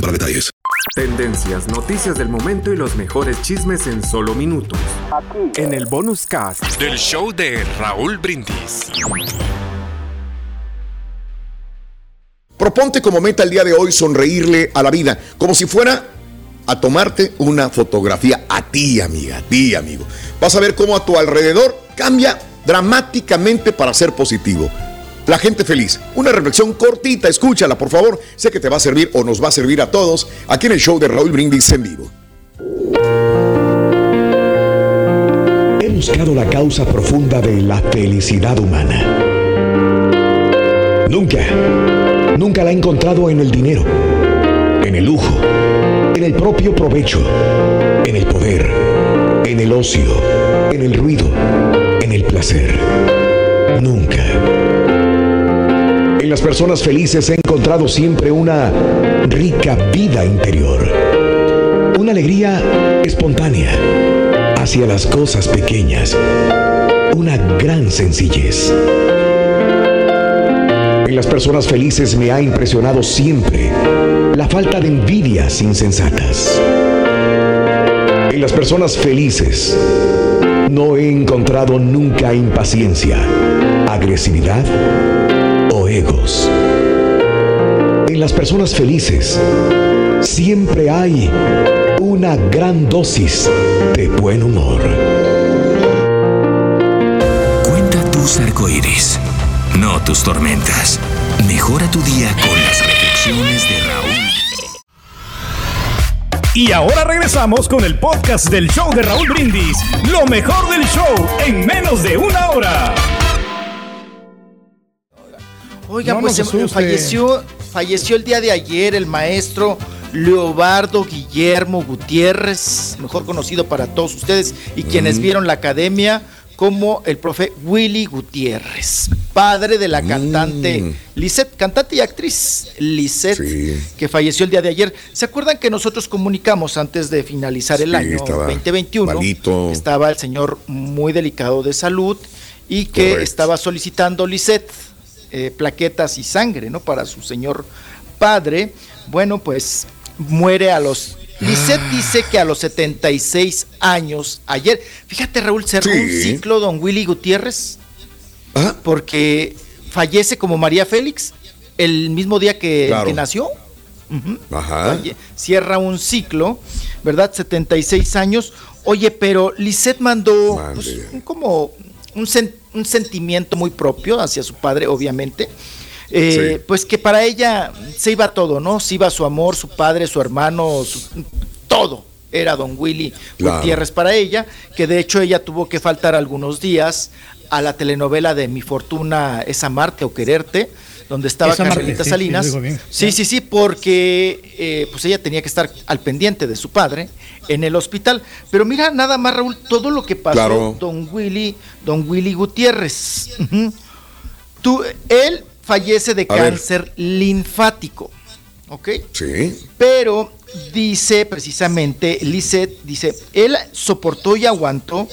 para detalles. Tendencias, noticias del momento y los mejores chismes en solo minutos. En el bonus cast del show de Raúl Brindis. Proponte como meta el día de hoy sonreírle a la vida, como si fuera a tomarte una fotografía a ti, amiga, a ti, amigo. Vas a ver cómo a tu alrededor cambia dramáticamente para ser positivo. La gente feliz. Una reflexión cortita, escúchala, por favor. Sé que te va a servir o nos va a servir a todos aquí en el show de Raúl Brindis en vivo. He buscado la causa profunda de la felicidad humana. Nunca, nunca la he encontrado en el dinero, en el lujo, en el propio provecho, en el poder, en el ocio, en el ruido, en el placer. Nunca. En las personas felices he encontrado siempre una rica vida interior. Una alegría espontánea hacia las cosas pequeñas. Una gran sencillez. En las personas felices me ha impresionado siempre la falta de envidias insensatas. En las personas felices no he encontrado nunca impaciencia, agresividad En las personas felices siempre hay una gran dosis de buen humor. Cuenta tus arcoíris, no tus tormentas. Mejora tu día con las reflexiones de Raúl. Y ahora regresamos con el podcast del show de Raúl Brindis. Lo mejor del show en menos de una hora. Oiga, No pues se- asuste. falleció, falleció el día de ayer el maestro Leobardo Guillermo Gutiérrez, mejor conocido para todos ustedes y quienes Mm. vieron la academia como el profe Willy Gutiérrez, padre de la cantante Lisette, cantante y actriz Lisette, que falleció el día de ayer. ¿Se acuerdan que nosotros comunicamos antes de finalizar el Sí, año estaba 2021? malito. Estaba el señor muy delicado de salud y que estaba solicitando Lisette eh, plaquetas y sangre, ¿no? Para su señor padre. Bueno, pues muere a los... Lisette Ah. dice que a los 76 años, ayer, fíjate Raúl, cerró un ciclo don Willy Gutiérrez, Ah. porque fallece como María Félix el mismo día que, Claro. que nació. Ajá. Cierra un ciclo, ¿verdad? 76 años. Oye, pero Lisette mandó pues, como un, sen- un sentimiento muy propio hacia su padre, obviamente. Eh, Pues que para ella se iba todo, ¿no? Se iba su amor, su padre, su hermano, su- todo. Era don Willy Claro. Gutiérrez para ella, que de hecho ella tuvo que faltar algunos días a la telenovela de Mi Fortuna es amarte o quererte, donde estaba Carmelita sí, Salinas. bien. Sí, sí, sí, porque eh, pues ella tenía que estar al pendiente de su padre en el hospital. Pero mira, nada más, Raúl, todo lo que pasó Claro. don Willy, don Willy Gutiérrez. Tú, él fallece de A ver. cáncer linfático. ¿Ok? Sí. Pero dice precisamente, Lisette, dice, él soportó y aguantó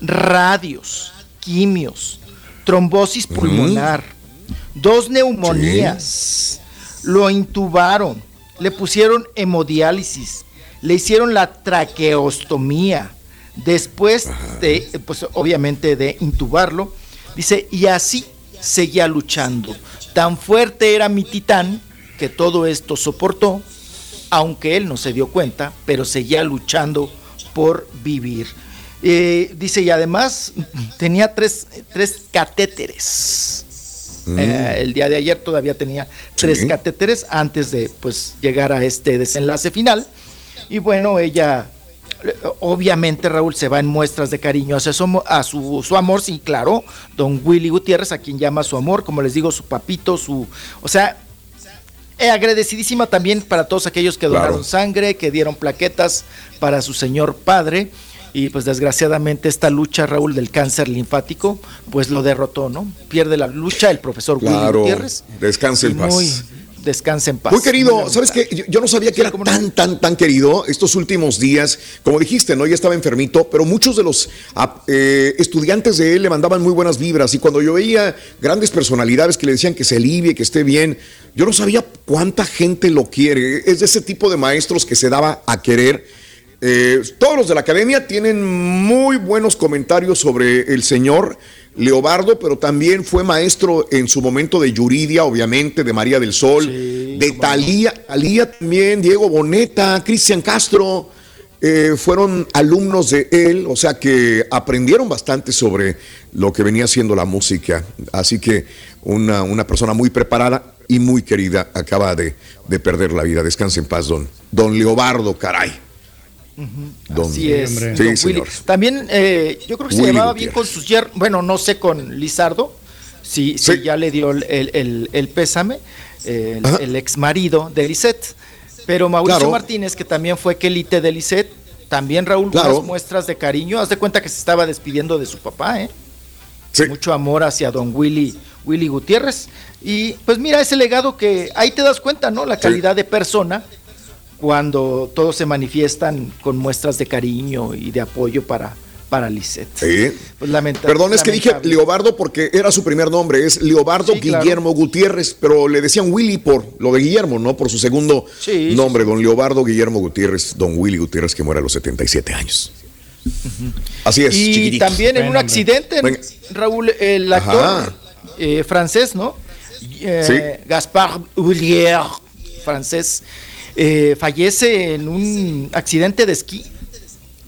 radios, quimios, trombosis pulmonar, dos neumonías, lo intubaron, le pusieron hemodiálisis, le hicieron la traqueostomía, después de, pues obviamente de intubarlo, dice, y así seguía luchando. Tan fuerte era mi titán que todo esto soportó aunque él no se dio cuenta, pero seguía luchando por vivir. Eh, dice, y además tenía tres, tres catéteres. Mm. Eh, el día de ayer todavía tenía tres Sí. catéteres antes de pues llegar a este desenlace final. Y bueno, ella eh, obviamente Raúl se va en muestras de cariño hacia su, a su, su amor, sí, claro, don Willy Gutiérrez, a quien llama su amor, como les digo, su papito, su, o sea, eh, agradecidísima también para todos aquellos que Claro. donaron sangre, que dieron plaquetas para su señor padre. Y pues desgraciadamente esta lucha, Raúl, del cáncer linfático, pues lo derrotó, ¿no? Pierde la lucha el profesor Claro, Gutiérrez. descanse en paz. muy- descanse en paz. Muy querido, Muy ¿sabes qué? Yo, yo no sabía que era tan, tan, tan querido estos últimos días. Como dijiste, ¿no? Ya estaba enfermito, pero muchos de los ah, eh, estudiantes de él le mandaban muy buenas vibras. Y cuando yo veía grandes personalidades que le decían que se alivie, que esté bien, yo no sabía cuánta gente lo quiere. Es de ese tipo de maestros que se daba a querer. Eh, todos los de la academia tienen muy buenos comentarios sobre el señor Leobardo, pero también fue maestro en su momento de Yuridia, obviamente, de María del Sol, de Talía, Talía también, Diego Boneta, Cristian Castro, eh, fueron alumnos de él, o sea que aprendieron bastante sobre lo que venía siendo la música. Así que una, una persona muy preparada y muy querida acaba de, de perder la vida. Descanse en paz, don, don Leobardo, caray. Don- Así es. Sí, don Willy. También eh, yo creo que se llevaba bien con sus yernos, bueno, no sé con Lizardo, si, si ya le dio el, el- el- pésame, el, el ex marido de Lisette. Pero Mauricio Claro. Martínez, que también fue quelite de Lisette, también Raúl, Claro. unas muestras de cariño. Haz de cuenta que se estaba despidiendo de su papá, ¿eh? Mucho amor hacia don Willy, Willy Gutiérrez. Y pues mira ese legado que ahí te das cuenta, ¿no? La calidad de persona cuando todos se manifiestan con muestras de cariño y de apoyo para, para Lisette. Sí. Pues lamenta- Perdón, es que dije. Leobardo porque era su primer nombre, es Leobardo Sí, claro. Guillermo Gutiérrez, pero le decían Willy por lo de Guillermo, ¿no? Por su segundo Sí, sí, nombre, don Leobardo Guillermo Gutiérrez, don Willy Gutiérrez, que muere a los 77 años. Así es, Y chiquitito. también en un accidente, Venga. Raúl, el actor eh, francés, ¿no? Eh, Sí. Gaspard Hulier, francés, eh, fallece en un accidente de esquí.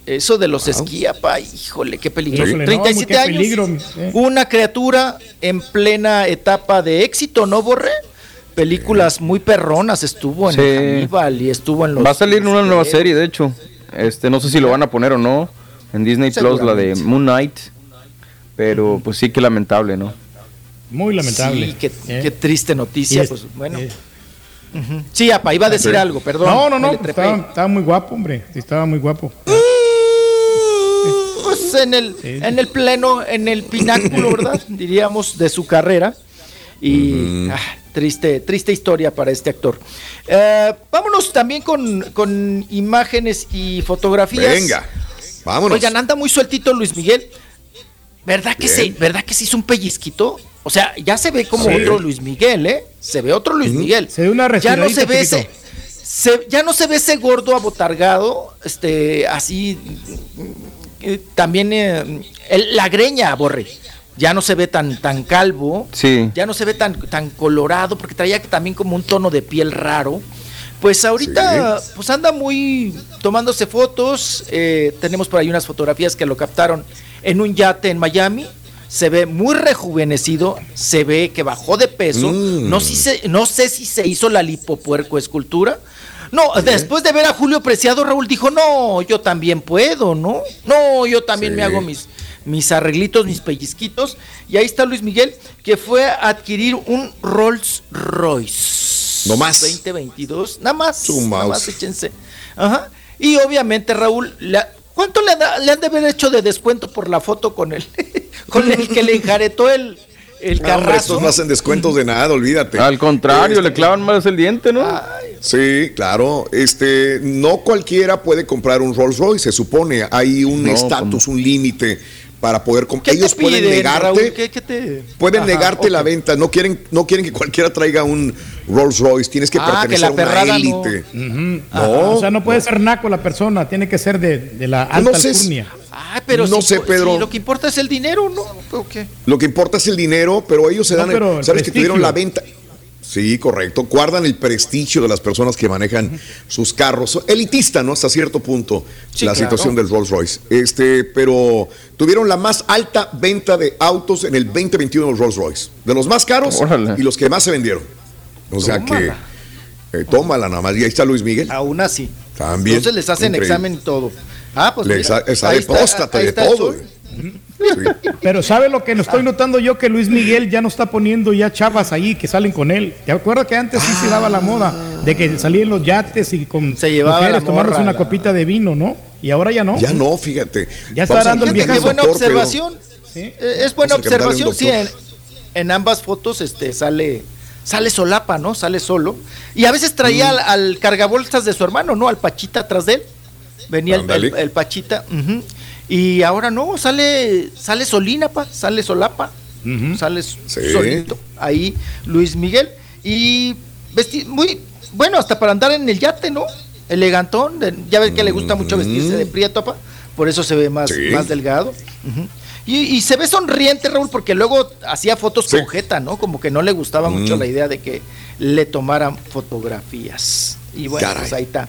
Eso de los esquí, apa, híjole, qué peligroso. Híjole, no, 37 qué años. peligro, eh. Una criatura en plena etapa de éxito, ¿no, Borre? Películas muy perronas estuvo en Sí. Y estuvo en los. Va a salir una nueva serie, de hecho. Este, no sé si lo van a poner o no. En Disney Plus, la de. Moon Knight. Pero pues sí que lamentable, ¿no? Muy lamentable. Sí, qué, ¿eh? qué triste noticia, es- pues bueno. eh. Sí, apa, iba a decir algo, perdón. No, no, no, estaba, estaba muy guapo, hombre. Sí, Estaba muy guapo. Pues en el, en el pleno, en el pináculo, ¿verdad? Diríamos, de su carrera. Y ah, triste, triste historia para este actor. Eh, vámonos también con, con imágenes y fotografías. Venga, vámonos. Oigan, anda muy sueltito Luis Miguel. ¿Verdad que, se, Bien. ¿Verdad que se hizo un pellizquito? O sea, ya se ve como Sí. otro Luis Miguel, ¿eh? Se ve otro Luis Miguel. Se ve una ya no se ve chiquito. ese, se- ya no se ve ese gordo abotargado, este, así, eh, también eh, el- la greña, Borre, ya no se ve tan, tan calvo, Sí. ya no se ve tan, tan colorado, porque traía también como un tono de piel raro. Pues ahorita, pues anda muy tomándose fotos. eh, tenemos por ahí unas fotografías que lo captaron en un yate en Miami. Se ve muy rejuvenecido, se ve que bajó de peso. Mm. No, si se- no sé si se hizo la lipopuerco escultura. No, después de ver a Julio Preciado, Raúl dijo, no, yo también puedo, ¿no? No, yo también Sí. me hago mis, mis arreglitos, mis pellizquitos. Y ahí está Luis Miguel, que fue a adquirir un Rolls Royce. No más. 2022. Nada más. Nada más, échense. Ajá. Y obviamente, Raúl, la- ¿cuánto le, da- le han de haber hecho de descuento por la foto con el, con el que le enjaretó el, el No, hombre, carrazo? estos no hacen descuentos de nada, olvídate. Al contrario, Este- le clavan más el diente, ¿no? Sí, claro. Este, no cualquiera puede comprar un Rolls Royce, se supone. Hay un No, estatus, un límite para poder comprar. ¿Qué Ellos te pueden negarte. Raúl? ¿Qué- qué te- Pueden Ajá, negarte la venta, no quieren, no quieren que cualquiera traiga un Rolls Royce, tienes que Ah, que pertenecer la a una no. élite. No. o sea, no puede ser naco la persona, tiene que ser de, de la alta No sé Ay, pero No si- sé, Pedro. si lo que importa es el dinero, ¿no? ¿O qué? Lo que importa es el dinero, pero ellos se No, dan, pero el sabes que tuvieron la venta. Sí, correcto. Guardan el prestigio de las personas que manejan sus carros. Elitista, ¿no? Hasta cierto punto Sí, la claro. situación del Rolls Royce. Este, pero tuvieron la más alta venta de autos en el 2021 los Rolls Royce. De los más caros Órale. y los que más se vendieron. O sea Tómala. que. eh, tómala nada más. Y ahí está Luis Miguel. Aún así. También. Entonces les hacen Increíble. examen y todo. Ah, pues Les mira, esa de próstata, todo. sol. Pero ¿sabe lo que no estoy notando yo? Que Luis Miguel ya no está poniendo ya chavas ahí que salen con él. ¿Te acuerdas que antes sí se daba la moda de que salían los yates y con Se llevaba mujeres morra, una la- copita de vino, ¿no? Y ahora ya no. Ya no, fíjate. Ya está Vamos dando el viejazo. buena observación. Eh, Es buena observación. Sí, en, en ambas fotos este, sale, sale solapa, ¿no? Sale solo. Y a veces traía Mm. al, al cargabolsas de su hermano, ¿no? Al Pachita atrás de él. Venía el, el- el Pachita. Y ahora no, sale, sale solina, pa, sale solapa. Sale Sí. solito. Ahí Luis Miguel. Y vesti muy, bueno, hasta para andar en el yate, ¿no? Elegantón. de- ya ves que le gusta mucho vestirse de prieto, pa. Por eso se ve más. Sí. más delgado. Y, y se ve sonriente, Raúl, porque luego hacía fotos con jeta, ¿no? Como que no le gustaba mucho la idea de que le tomaran fotografías. Y bueno, Caray. pues ahí está.